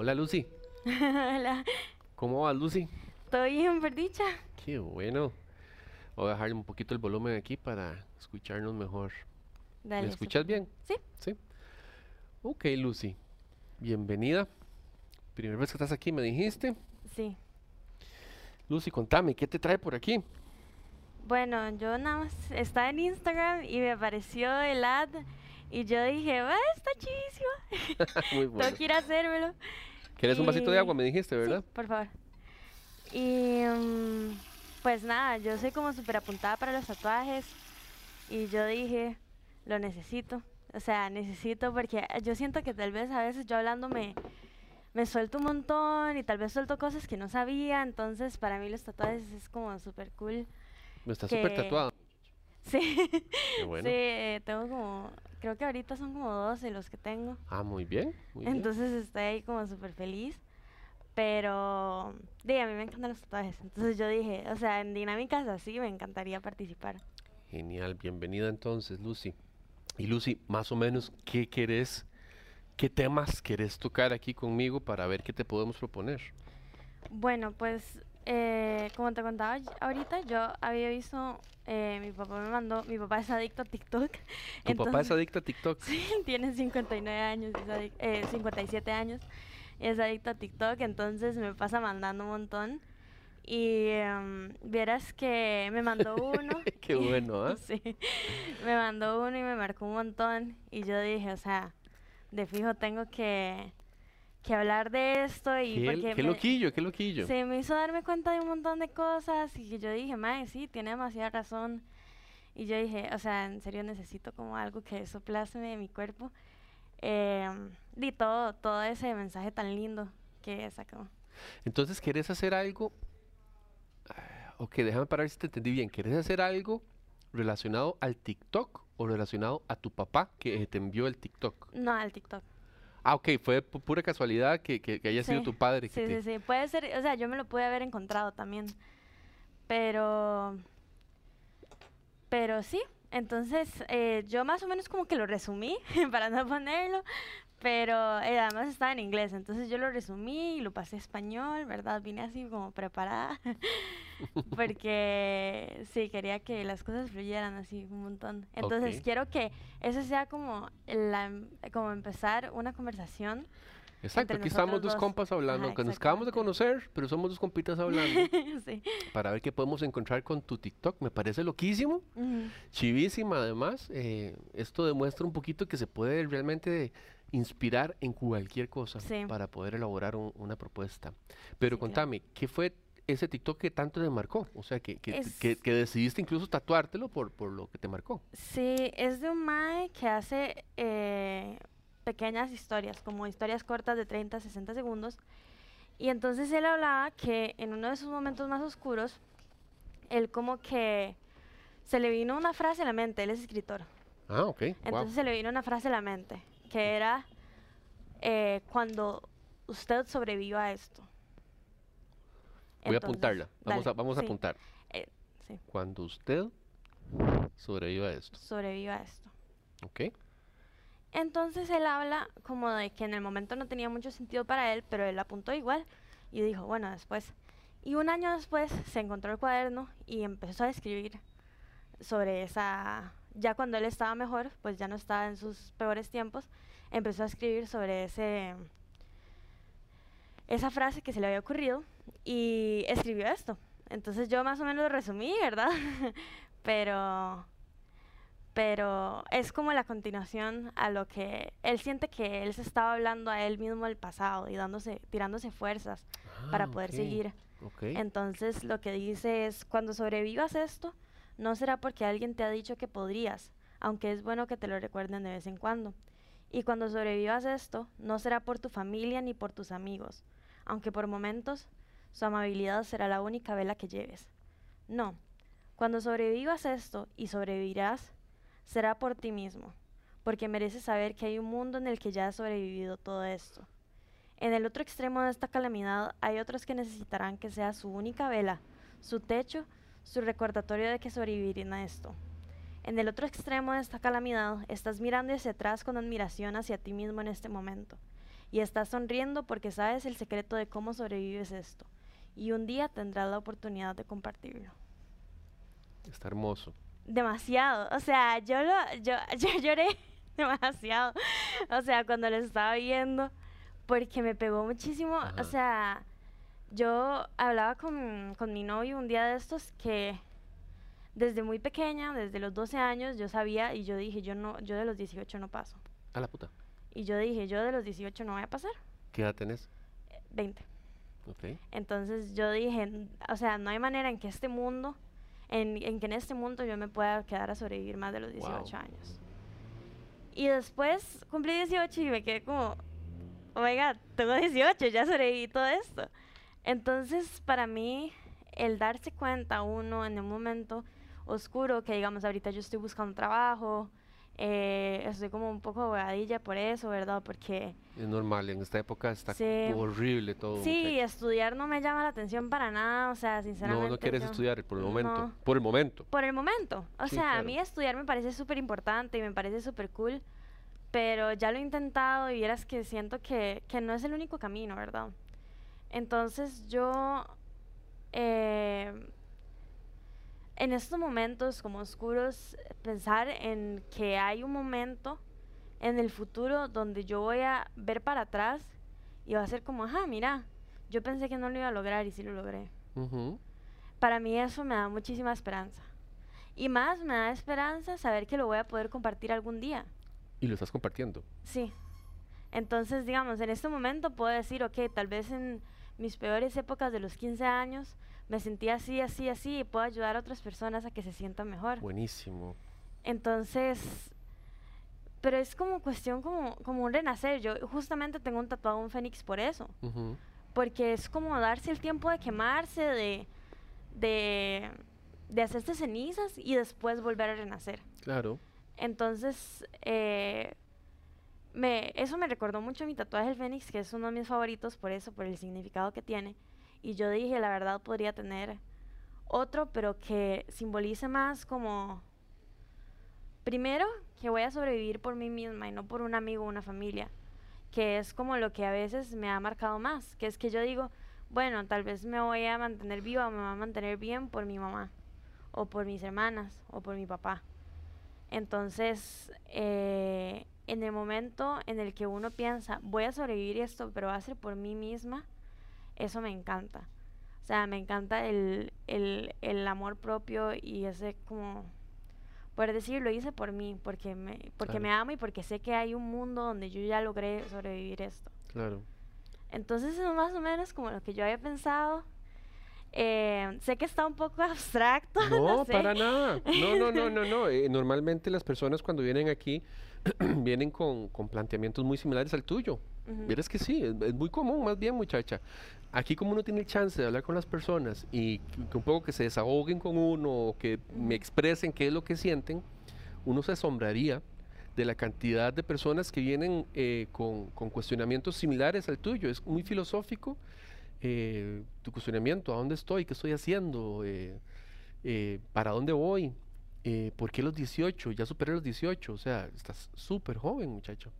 Hola Lucy, Hola. ¿cómo vas Lucy? ¿Todo bien, por dicha? Qué bueno. Voy a bajarle un poquito el volumen aquí para escucharnos mejor. Dale. ¿Me escuchas bien? Sí. Sí. Ok, Lucy. Bienvenida. Primera vez que estás aquí, me dijiste. Sí. Lucy, contame, ¿qué te trae por aquí? Bueno, yo nada más estaba en Instagram y me apareció el ad y yo dije, ¡ah, está chivísimo! Muy bueno. Tengo que ir a hacérmelo. ¿Quieres un vasito de y- agua? Me dijiste, ¿verdad? Sí, por favor. Y mm, pues nada, yo soy como súper apuntada para los tatuajes y yo dije, lo necesito. O sea, necesito porque yo siento que tal vez a veces yo hablando me, me suelto un montón y tal vez suelto cosas que no sabía. Entonces, para mí los tatuajes es como súper cool. Me está súper que- tatuada. Sí, Qué bueno. sí, eh, tengo como, creo que ahorita son como 12 los que tengo. Ah, muy bien. Muy bien. Entonces estoy ahí como súper feliz. Pero, di, a mí me encantan los tatuajes. Entonces yo dije, o sea, en dinámicas así me encantaría participar. Genial, bienvenida entonces, Lucy. Y Lucy, más o menos, ¿qué querés, qué temas querés tocar aquí conmigo para ver qué te podemos proponer? Bueno, pues, eh, como te contaba ahorita, yo había visto, eh, mi papá me mandó, mi papá es adicto a TikTok. Tu papá es adicto a TikTok. Sí, tiene 59 años, es adic- eh, 57 años, es adicto a TikTok, entonces me pasa mandando un montón. Y em, vieras que me mandó uno. Qué bueno, ¿ah? Sí, me mandó uno y me marcó un montón. Y yo dije, o sea, de fijo tengo que, que hablar de esto. Y Qué, porque qué me- loquillo, qué loquillo. se me hizo darme cuenta de un montón de cosas y yo dije, mae, sí, tiene demasiada razón. Y yo dije, o sea, en serio necesito como algo que eso plasme mi cuerpo. Em, y todo, todo ese mensaje tan lindo que sacó. Entonces, ¿querés hacer algo? Ah, Ok, déjame parar si te entendí bien. ¿Querés hacer algo relacionado al TikTok o relacionado a tu papá que te envió el TikTok? No, al TikTok. Ah, ok, fue pu- pura casualidad que, que- que haya sido Sí, tu padre. Sí, te- sí, sí. Puede ser, o sea, yo me lo pude haber encontrado también. Pero. Pero sí. Entonces, eh, yo más o menos como que lo resumí para no ponerlo. Pero eh, además estaba en inglés. Entonces yo lo resumí y lo pasé a español, ¿verdad? Vine así como preparada. Porque sí, quería que las cosas fluyeran así un montón. Entonces Ok. quiero que eso sea como, la, como empezar una conversación. Exacto, aquí estamos dos dos. compas hablando, Ajá, que nos acabamos de conocer, pero somos dos compitas hablando sí. para ver qué podemos encontrar con tu TikTok. Me parece loquísimo, Ujú. chivísima además. eh, esto demuestra un poquito que se puede realmente inspirar en cualquier cosa Sí. para poder elaborar un- una propuesta. Pero Sí, claro. contame, ¿qué fue ese TikTok que tanto te marcó? O sea, que, que, Es- que- que decidiste incluso tatuártelo por, por lo que te marcó. Sí, es de un mae que hace eh, pequeñas historias, como historias cortas de 30, 60 segundos. Y entonces él hablaba que en uno de sus momentos más oscuros, él como que se le vino una frase a la mente, él es escritor. Ah, ok. wow. Entonces se le vino una frase a la mente, que era eh, cuando usted sobreviva a esto. Voy a apuntarla. Vamos, dale, a, vamos a apuntar. eh, sí, Cuando usted sobreviva a esto. sobreviva a esto. ¿Ok? Entonces él habla como de que en el momento no tenía mucho sentido para él, pero él apuntó igual y dijo, bueno, después. Y un año después se encontró el cuaderno y empezó a escribir sobre esa, ya cuando él estaba mejor, pues ya no estaba en sus peores tiempos, empezó a escribir sobre ese, esa frase que se le había ocurrido y escribió esto. Entonces yo más o menos lo resumí, ¿verdad? pero pero es como la continuación a lo que él siente que él se estaba hablando a él mismo del pasado y dándose, tirándose fuerzas para Ah, poder ok, seguir. Entonces lo que dice es, cuando sobrevivas esto, no será porque alguien te ha dicho que podrías, aunque es bueno que te lo recuerden de vez en cuando. Y cuando sobrevivas esto, no será por tu familia ni por tus amigos, aunque por momentos su amabilidad será la única vela que lleves. No, cuando sobrevivas esto y sobrevivirás, será por ti mismo, porque mereces saber que hay un mundo en el que ya has sobrevivido todo esto. En el otro extremo de esta calamidad hay otros que necesitarán que sea su única vela, su techo, su recordatorio de que sobrevivirán a esto. En el otro extremo de esta calamidad estás mirando hacia atrás con admiración hacia ti mismo en este momento. y estás sonriendo porque sabes el secreto de cómo sobrevives esto. Y un día tendrás la oportunidad de compartirlo. Está hermoso. Demasiado. O sea, yo, lo, yo, yo lloré demasiado. O sea, cuando lo estaba viendo, porque me pegó muchísimo. Ajá. O sea, yo hablaba con, con mi novio un día de estos que desde muy pequeña, desde los 12 años, yo sabía y yo dije, yo no, yo de los 18 no paso. A la puta. Y yo dije, yo de los 18 no voy a pasar. ¿Qué edad tenés? 20. Entonces yo dije, "N- o sea, no hay manera en que este mundo, en, en que en este mundo yo me pueda quedar a sobrevivir más de los 18 Wow. años. Y después cumplí 18 y me quedé como, oiga, tengo 18, ya sobreviví todo esto. Entonces, para mí, el darse cuenta uno en un momento oscuro, que digamos, ahorita yo estoy buscando trabajo, eh, estoy como un poco abogadilla por eso, ¿verdad? Porque Es normal, en esta época está Sí. horrible todo. sí, estudiar no me llama la atención para nada, o sea, sinceramente. No, no quieres yo- estudiar por el momento. no. Por el momento. Por el momento. O Sí, sea, a mí estudiar me parece súper importante y me parece súper cool, pero ya lo he intentado y vieras que siento que, que no es el único camino, ¿verdad? Entonces yo, eh, en estos momentos como oscuros, pensar en que hay un momento en el futuro donde yo voy a ver para atrás y va a ser como, ajá, mira, yo pensé que no lo iba a lograr y sí lo logré para mí eso me da muchísima esperanza. Y más me da esperanza saber que lo voy a poder compartir algún día. Y lo estás compartiendo. Sí. Entonces, digamos, en este momento puedo decir, ok, tal vez en mis peores épocas de los 15 años me sentía así, así, así y puedo ayudar a otras personas a que se sientan mejor. Buenísimo. Entonces, pero es como cuestión como, como un renacer. Yo justamente tengo un tatuado un fénix por eso. Porque es como darse el tiempo de quemarse, de, de, de hacerse cenizas y después volver a renacer. Claro. Entonces, eh, me, eso me recordó mucho mi tatuaje del Fénix, que es uno de mis favoritos por eso, por el significado que tiene. Y yo dije, la verdad podría tener otro, pero que simbolice más como, primero, que voy a sobrevivir por mí misma y no por un amigo o una familia, que es como lo que a veces me ha marcado más, que es que yo digo, bueno, tal vez me voy a mantener viva o me voy a mantener bien por mi mamá, o por mis hermanas, o por mi papá. Entonces, eh, en el momento en el que uno piensa, voy a sobrevivir esto, pero va a ser por mí misma, eso me encanta. O sea, me encanta el, el, el amor propio y ese como, poder decir, lo hice por mí, porque, me, porque Claro. me amo y porque sé que hay un mundo donde yo ya logré sobrevivir esto. Claro. Entonces es más o menos como lo que yo había pensado. Eh, sé que está un poco abstracto. No, sé. para nada. No, no, no, no, no. Eh, normalmente las personas cuando vienen aquí vienen con, con planteamientos muy similares al tuyo. Ujú. Vieras que sí, es, es muy común, más bien, muchacha. Aquí como uno tiene el chance de hablar con las personas y que, un poco que se desahoguen con uno o que me expresen qué es lo que sienten, uno se asombraría de la cantidad de personas que vienen eh, con, con cuestionamientos similares al tuyo. Es muy filosófico eh, tu cuestionamiento, ¿a dónde estoy? ¿Qué estoy haciendo? Eh, eh, ¿Para dónde voy? ¿Por qué los 18? Ya superé los 18, o sea, estás súper joven, muchacho.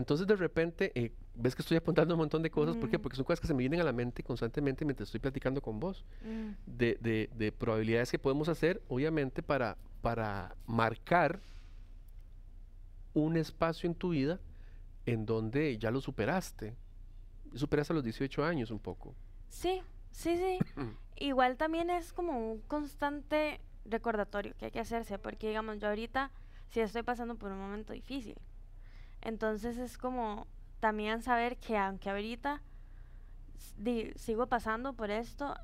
Mm. Entonces de repente, eh, ves que estoy apuntando un montón de cosas, ¿por qué? Ujú. Porque son cosas que se me vienen a la mente constantemente mientras estoy platicando con vos, Mm. de, de- de probabilidades que podemos hacer, obviamente, para, para marcar un espacio en tu vida en donde ya lo superaste. Superaste a los 18 años un poco. Sí, sí, sí. Igual también es como un constante recordatorio que hay que hacerse, porque digamos, yo ahorita sí estoy pasando por un momento difícil. Entonces es como también saber que aunque ahorita sigo pasando por esto,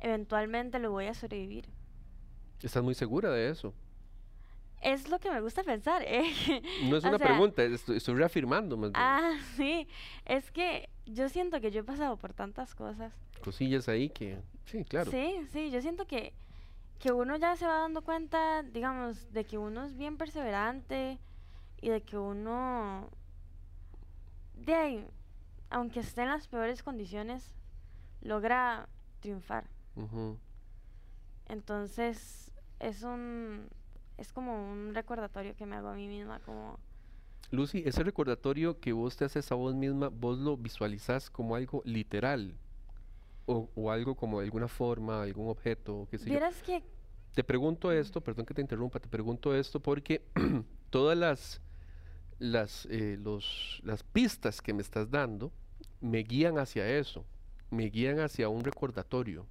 eventualmente lo voy a sobrevivir. ¿Estás muy segura de eso? Es lo que me gusta pensar, ¿eh? No es una sea, pregunta, estoy, estoy reafirmando más bien. Ah, sí. Es que yo siento que yo he pasado por tantas cosas. Cosillas ahí que... Sí, claro. Sí, sí, yo siento que, que uno ya se va dando cuenta, digamos, de que uno es bien perseverante y de que uno, de ahí, aunque esté en las peores condiciones, logra triunfar. Ujú. Entonces, es un, es como un recordatorio que me hago a mí misma, como, Lucy, ese recordatorio que vos te haces a vos misma, vos lo visualizás como algo literal o, o algo como de alguna forma, algún objeto, qué sé yo. Vieras que Te pregunto esto, perdón que te interrumpa, te pregunto esto porque todas las, las, eh, los, las pistas que me estás dando me guían hacia eso, me guían hacia un recordatorio.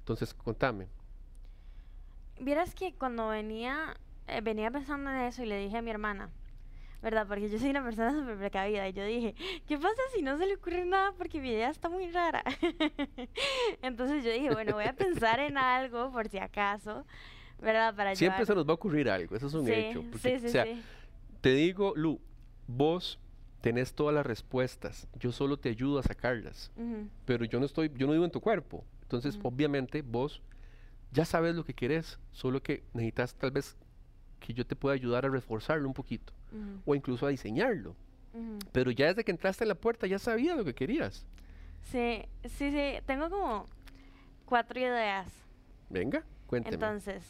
Entonces, contame. Vieras que cuando venía, eh, venía pensando en eso y le dije a mi hermana, ¿verdad? Porque yo soy una persona súper precavida y yo dije, ¿qué pasa si no se le ocurre nada porque mi idea está muy rara? Entonces yo dije, bueno, voy a pensar en algo por si acaso, ¿verdad? Para Siempre se nos va a ocurrir algo, eso es un Sí, hecho. porque, sí, sí, o sea, sí. Te digo, Lu, vos tenés todas las respuestas, yo solo te ayudo a sacarlas. Pero yo no estoy, yo no vivo en tu cuerpo. Entonces, obviamente, vos ya sabes lo que querés, solo que necesitas tal vez que yo te pueda ayudar a reforzarlo un poquito o incluso a diseñarlo. Pero ya desde que entraste en la puerta ya sabías lo que querías. Sí, sí, sí, tengo como cuatro ideas. Venga, cuénteme. Entonces,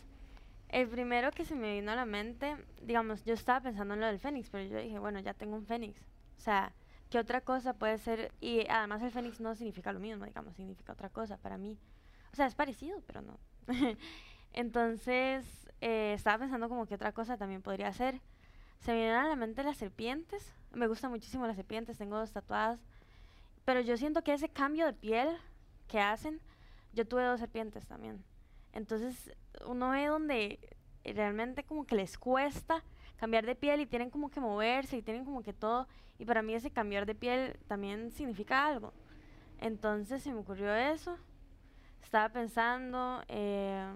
el primero que se me vino a la mente, digamos, yo estaba pensando en lo del Fénix, pero yo dije, bueno, ya tengo un Fénix. O sea, ¿qué otra cosa puede ser? Y además el Fénix no significa lo mismo, digamos, significa otra cosa para mí. O sea, es parecido, pero no. Entonces, eh, estaba pensando como que otra cosa también podría ser. Se me vienen a la mente las serpientes. Me gustan muchísimo las serpientes, tengo dos tatuadas. Pero yo siento que ese cambio de piel que hacen, yo tuve dos serpientes también. Entonces, uno ve donde realmente como que les cuesta cambiar de piel y tienen como que moverse y tienen como que todo. Y para mí ese cambiar de piel también significa algo. Entonces se me ocurrió eso. Estaba pensando eh,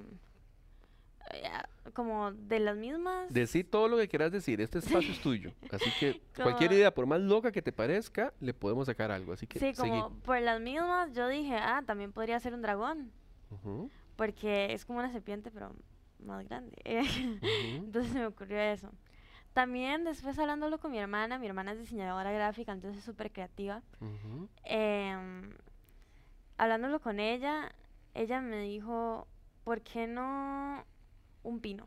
como de las mismas. Decí todo lo que quieras decir, este espacio es tuyo. Así que cualquier Como- idea, por más loca que te parezca, le podemos sacar algo. Así que Sí, seguí. como por las mismas yo dije, ah, también podría ser un dragón. Ujú, Porque es como una serpiente, pero más grande. Entonces se me ocurrió eso. También después hablándolo con mi hermana, mi hermana es diseñadora gráfica, entonces es súper creativa. Em, hablándolo con ella, ella me dijo, ¿por qué no un pino?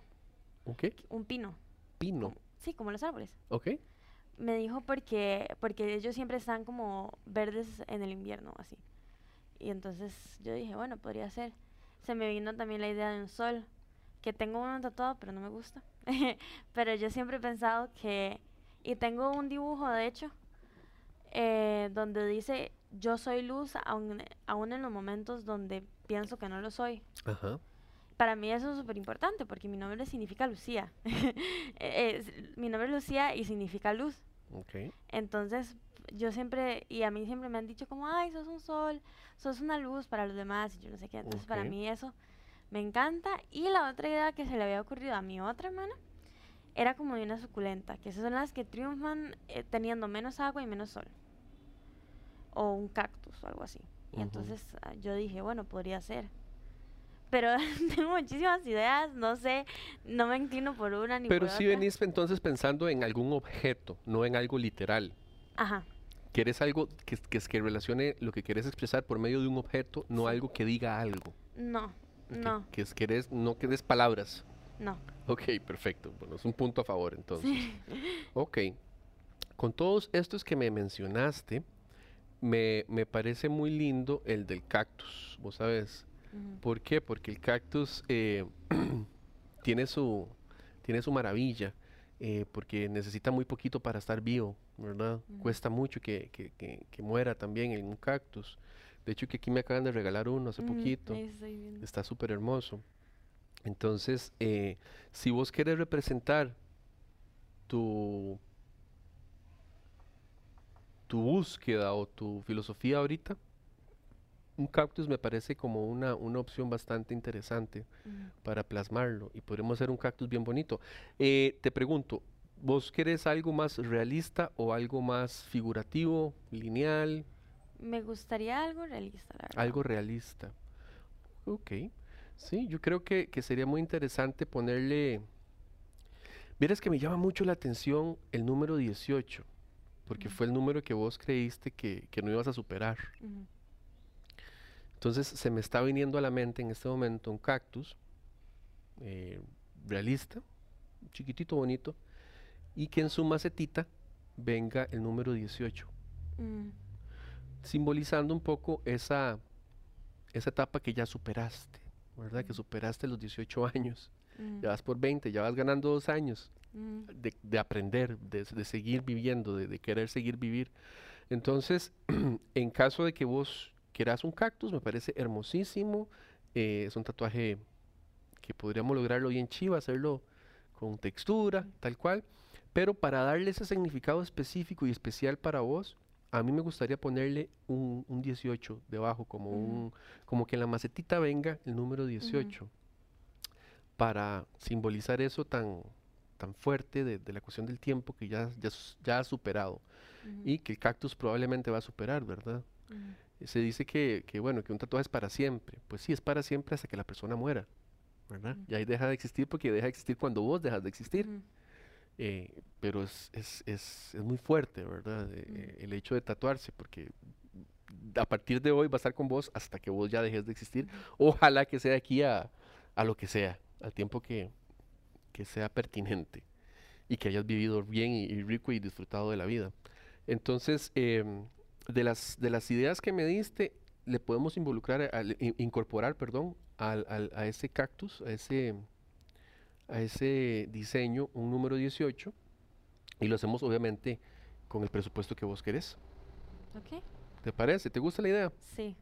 ¿Un qué? Un pino. Pino. como- sí, como los árboles. ¿Ok? Me dijo porque, porque ellos siempre están como verdes en el invierno, así. Y entonces yo dije, bueno, podría ser. Se me vino también la idea de un sol, que tengo uno tatuado, pero no me gusta. pero yo siempre he pensado que, y tengo un dibujo, de hecho, eh, donde dice, yo soy luz, aun, aun en los momentos donde pienso que no lo soy. Ajá. Para mí eso es súper importante, porque mi nombre significa Lucía. Eh, es- mi nombre es Lucía y significa luz. Entonces, yo siempre, y a mí siempre me han dicho como, ay, sos un sol, sos una luz para los demás, y yo no sé qué. Entonces, para mí eso me encanta. Y la otra idea que se le había ocurrido a mi otra hermana era como de una suculenta, que esas son las que triunfan eh, teniendo menos agua y menos sol. O un cactus o algo así. Y entonces ah, yo dije, bueno, podría ser. Pero tengo muchísimas ideas, no sé, no me inclino por una ni Pero por si otra. venís entonces pensando en algún objeto, no en algo literal. Ajá, Quieres algo que, que, que relacione lo que quieres expresar por medio de un objeto, no algo que diga algo. no, no, Que es, querés, no que des palabras. no. Ok, perfecto. Bueno, es un punto a favor entonces. Sí. Ok. Con todos estos que me mencionaste, me, me parece muy lindo el del cactus, vos sabes. ¿Por qué? Porque el cactus eh, tiene, su, tiene su maravilla, eh, porque necesita muy poquito para estar vivo, ¿verdad? Cuesta mucho que, que- que- que muera también en un cactus. De hecho, que aquí me acaban de regalar uno hace poquito. Está súper hermoso. Entonces, eh, si vos querés representar tu, tu búsqueda o tu filosofía ahorita, un cactus me parece como una, una opción bastante interesante para plasmarlo y podremos hacer un cactus bien bonito. Eh, te pregunto, ¿vos querés algo más realista o algo más figurativo, lineal, Me gustaría algo realista, la verdad. algo realista? Ok, sí, yo creo que, que sería muy interesante ponerle... Vieras que me llama mucho la atención el número 18, porque fue el número que vos creíste que, que no ibas a superar. Entonces se me está viniendo a la mente en este momento un cactus eh, realista, chiquitito, bonito, y que en su macetita venga el número 18, Mm, simbolizando un poco esa, esa etapa que ya superaste, ¿verdad? Que Mm. superaste los 18 años, mm, ya vas por 20, ya vas ganando dos años mm, de, de aprender, de, de seguir viviendo, de, de querer seguir vivir. Entonces, en caso de que vos quieras un cactus, me parece hermosísimo, eh, es un tatuaje que podríamos lograrlo bien chiva, hacerlo con textura, tal cual, pero para darle ese significado específico y especial para vos, a mí me gustaría ponerle un, un 18 debajo, como, un, como que en la macetita venga el número 18, para simbolizar eso tan, tan fuerte de, de la cuestión del tiempo que ya, ya, ya ha superado y que el cactus probablemente va a superar, ¿verdad? Se dice que, que, bueno, que un tatuaje es para siempre. Pues sí, es para siempre hasta que la persona muera, ¿verdad? Y ahí deja de existir porque deja de existir cuando vos dejas de existir. Eh, pero es, es, es, es muy fuerte, ¿verdad? Eh, el hecho de tatuarse, porque a partir de hoy va a estar con vos hasta que vos ya dejes de existir. Ojalá que sea de aquí a, a lo que sea, al tiempo que, que sea pertinente y que hayas vivido bien y, y rico y disfrutado de la vida. Entonces, em, de, las, de las ideas que me diste, le podemos involucrar, a- al- in- incorporar, perdón, al, al- a ese cactus, a ese, a ese diseño, un número 18, y lo hacemos obviamente con el presupuesto que vos querés. Ok, ¿Te parece? ¿Te gusta la idea? sí,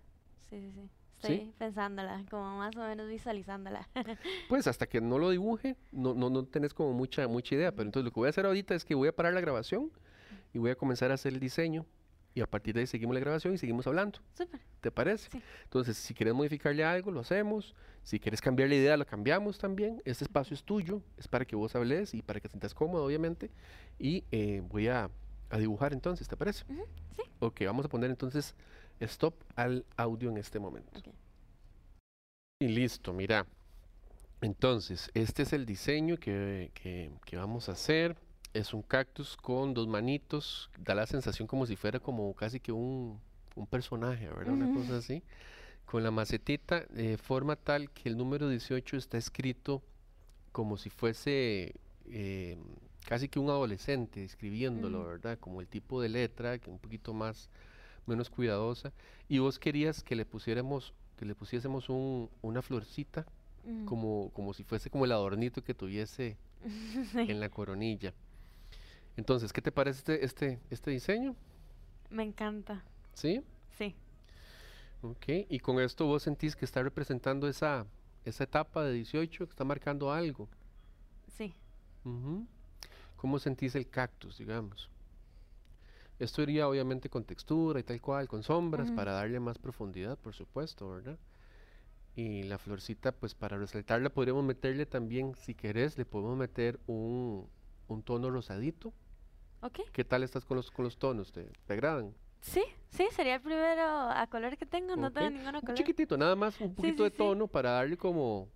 sí, sí, sí. ¿Sí? Estoy pensándola, como más o menos visualizándola. Pues hasta que no lo dibuje, no, no, no tenés como mucha, mucha idea. Pero entonces lo que voy a hacer ahorita es que voy a parar la grabación y voy a comenzar a hacer el diseño. Y a partir de ahí seguimos la grabación y seguimos hablando. Súper. ¿Te parece? Sí. Entonces, si quieres modificarle algo, lo hacemos. Si quieres cambiar la idea, lo cambiamos también. Este espacio es tuyo, es para que vos hables y para que te sientas cómodo, obviamente. Y eh, voy a, a dibujar entonces, ¿te parece? Sí. Ok, vamos a poner entonces stop al audio en este momento. Y listo, mira. Entonces, este es el diseño que, que- que vamos a hacer. Es un cactus con dos manitos. Da la sensación como si fuera como casi que un, un personaje, ¿verdad? Una cosa así. Con la macetita de forma tal que el número 18 está escrito como si fuese eh, casi que un adolescente escribiéndolo, Mm. ¿verdad? Como el tipo de letra, que un poquito más, menos cuidadosa. Y vos querías que le pusiéramos, que le pusiésemos un, una florcita, Mm. como, como si fuese como el adornito que tuviese en la coronilla. Entonces, ¿qué te parece este, este, este diseño? Me encanta. ¿Sí? Sí. Ok. Y con esto vos sentís que está representando esa, esa etapa de 18, que está marcando algo. Sí. ¿Cómo sentís el cactus, digamos? Esto iría obviamente con textura y tal cual, con sombras, para darle más profundidad, por supuesto, ¿verdad? Y la florcita, pues para resaltarla podríamos meterle también, si querés, le podemos meter un, un tono rosadito. ¿Qué tal estás con los, con los tonos? ¿Te, te agradan? Sí, sí, sería el primero a color que tengo. No tengo ninguno a Un color. chiquitito, nada más un poquito sí, de sí. tono para darle como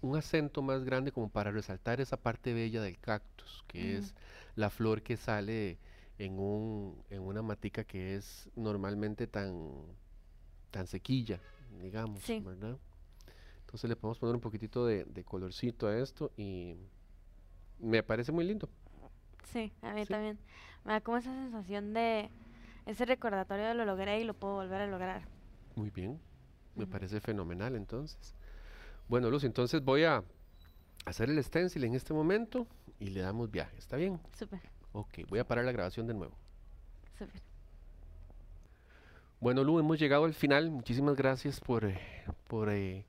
un acento más grande, como para resaltar esa parte bella del cactus, que es la flor que sale en un, en una matica que es normalmente tan, tan sequilla, digamos. ¿verdad? Entonces le podemos poner un poquitito de, de colorcito a esto y me parece muy lindo. Sí, a mí Sí. también. Me da como esa sensación de ese recordatorio de lo logré y lo puedo volver a lograr. Muy bien, me parece fenomenal entonces. Bueno, Luz, entonces voy a hacer el stencil en este momento y le damos viaje, ¿está bien? Súper, Ok, voy a parar la grabación de nuevo. súper. Bueno, Lu, hemos llegado al final. Muchísimas gracias por, eh, por eh,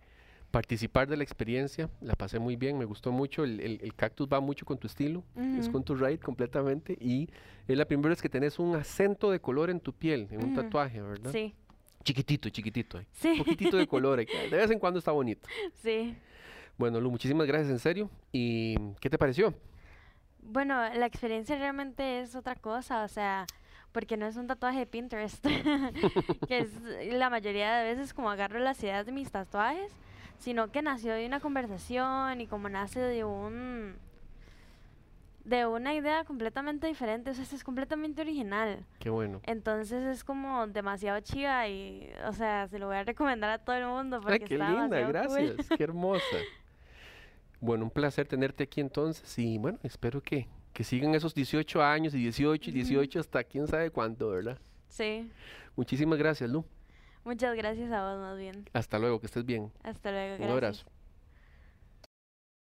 participar de la experiencia. La pasé muy bien, me gustó mucho. El, el- el cactus va mucho con tu estilo, es con tu ride completamente. Y es la primera vez que tenés un acento de color en tu piel, en un tatuaje, ¿verdad? Sí, Chiquitito, chiquitito. sí, Un poquitito de color. De vez en cuando está bonito. sí. Bueno, Lu, muchísimas gracias, en serio. ¿Y qué te pareció? Bueno, la experiencia realmente es otra cosa, o sea, porque no es un tatuaje de Pinterest, que es la mayoría de veces como agarro las ideas de mis tatuajes, sino que nació de una conversación y como nace de un de una idea completamente diferente, o sea, es completamente original. Qué bueno. Entonces es como demasiado chiva y, o sea, se lo voy a recomendar a todo el mundo porque Ay, qué está linda, cool. gracias, qué hermosa. Bueno, un placer tenerte aquí entonces y bueno, espero que, Que sigan esos 18 años y 18 y 18 hasta quién sabe cuándo, ¿verdad? Sí. Muchísimas gracias, Lu. Muchas gracias a vos más bien. Hasta luego, que estés bien. Hasta luego. Un Gracias. abrazo.